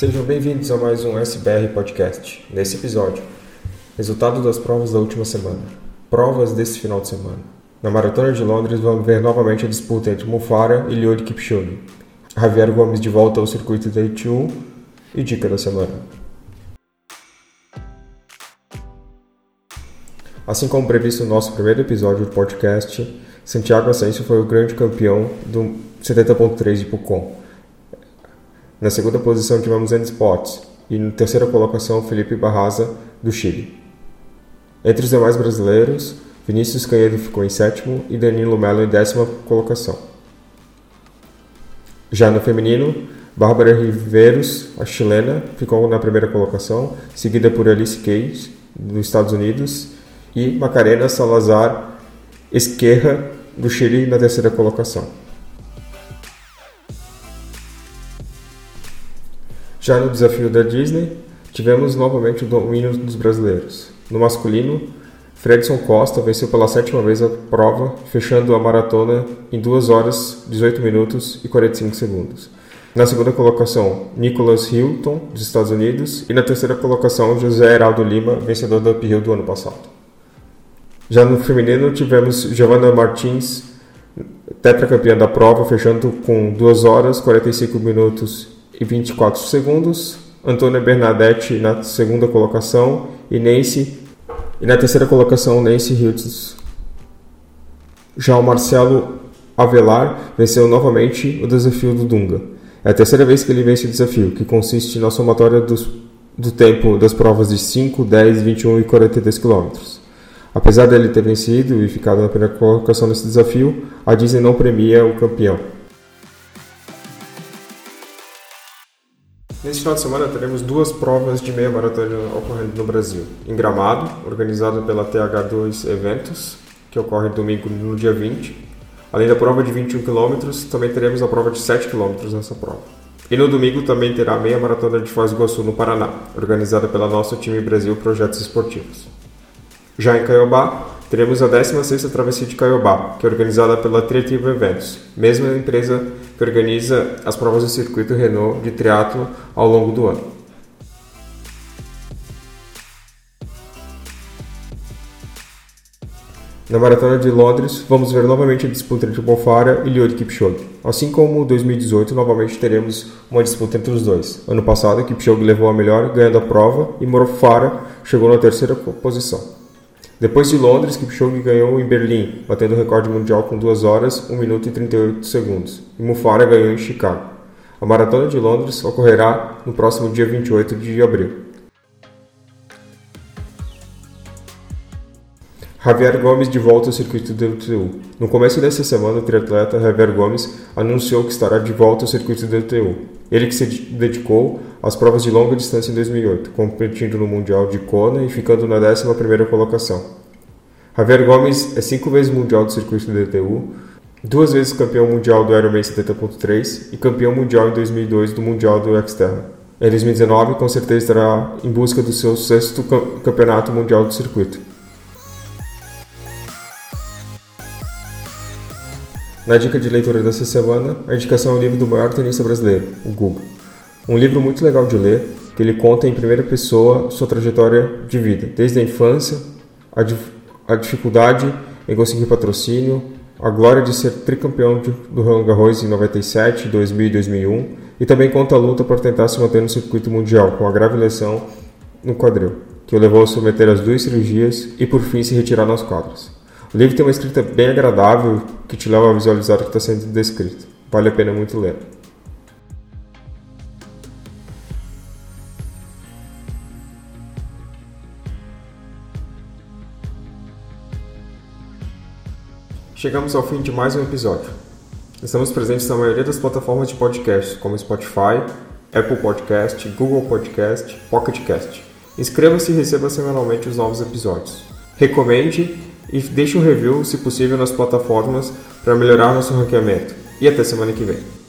Sejam bem-vindos a mais um SBR Podcast. Nesse episódio, resultado das provas da última semana, provas desse final de semana. Na Maratona de Londres, vamos ver novamente a disputa entre Mufara e Eliud Kipchoge. Javier Gomes de volta ao circuito da IT1 e dica da semana. Assim como previsto no nosso primeiro episódio do podcast, Santiago Asensio foi o grande campeão do 70.3 de Pucon. Na segunda posição tivemos Andy Potts e na terceira colocação Felipe Barraza do Chile. Entre os demais brasileiros, Vinícius Canhedo ficou em sétimo e Danilo Melo em décima colocação. Já no feminino, Bárbara Riveiros, a chilena, ficou na primeira colocação, seguida por Alice Case, dos Estados Unidos, e Macarena Salazar Esquerra, do Chile, na terceira colocação. Já no desafio da Disney, tivemos novamente o domínio dos brasileiros. No masculino, Fredson Costa venceu pela sétima vez a prova, fechando a maratona em 2 horas, 18 minutos e 45 segundos. Na segunda colocação, Nicholas Hilton, dos Estados Unidos, e na terceira colocação, José Heraldo Lima, vencedor da Uphill do ano passado. Já no feminino tivemos Giovanna Martins, tetracampeã da prova, fechando com 2 horas, 45 minutos e 24 segundos. Antônia Bernadette na segunda colocação e Nancy e na terceira colocação Nancy Hiltz. Já o Marcelo Avelar venceu novamente o desafio do Dunga. É a terceira vez que ele vence o desafio, que consiste na somatória dos, do tempo das provas de 5, 10, 21 e 42 quilômetros. Apesar dele ter vencido e ficado na primeira colocação nesse desafio, a Disney não premia o campeão. Neste final de semana teremos duas provas de meia maratona ocorrendo no Brasil. Em Gramado, organizada pela TH2 Eventos, que ocorre domingo no dia 20. Além da prova de 21 km, também teremos a prova de 7 km nessa prova. E no domingo também terá a meia maratona de Foz do Iguaçu no Paraná, organizada pela nosso time Brasil Projetos Esportivos. Já em Caiobá, teremos a 16ª Travessia de Caiobá, que é organizada pela Triativo Eventos, mesma empresa que organiza as provas do circuito Renault de triatlo ao longo do ano. Na Maratona de Londres, vamos ver novamente a disputa entre Mofara e Eliud Kipchoge. Assim como 2018, novamente teremos uma disputa entre os dois. Ano passado, Kipchoge levou a melhor, ganhando a prova, e Mofara chegou na terceira posição. Depois de Londres, Kipchoge ganhou em Berlim, batendo o recorde mundial com 2 horas, 1 minuto e 38 segundos, e Mufara ganhou em Chicago. A Maratona de Londres ocorrerá no próximo dia 28 de abril. Javier Gomes de volta ao circuito do UTU. No começo dessa semana, o triatleta Javier Gomes anunciou que estará de volta ao circuito do UTU. Ele que se dedicou às provas de longa distância em 2008, competindo no Mundial de Kona e ficando na 11ª colocação. Javier Gomes é cinco vezes mundial do circuito do DTU, duas vezes campeão mundial do Ironman 70.3 e campeão mundial em 2002 do Mundial do Xterra. Em 2019, com certeza estará em busca do seu sexto campeonato mundial do circuito. Na dica de leitura dessa semana, a indicação é o livro do maior tenista brasileiro, o Guga. Um livro muito legal de ler, que ele conta em primeira pessoa sua trajetória de vida, desde a infância, a, a dificuldade em conseguir patrocínio, a glória de ser tricampeão de, do Roland Garros em 97, 2000 e 2001, e também conta a luta para tentar se manter no circuito mundial, com a grave lesão no quadril, que o levou a submeter às duas cirurgias e por fim se retirar nas quadras. O livro tem uma escrita bem agradável que te leva a visualizar o que está sendo descrito. Vale a pena muito ler. Chegamos ao fim de mais um episódio. Estamos presentes na maioria das plataformas de podcast, como Spotify, Apple Podcast, Google Podcast, Pocket Cast. Inscreva-se e receba semanalmente os novos episódios. Recomende e deixe um review, se possível, nas plataformas para melhorar nosso ranqueamento. E até semana que vem.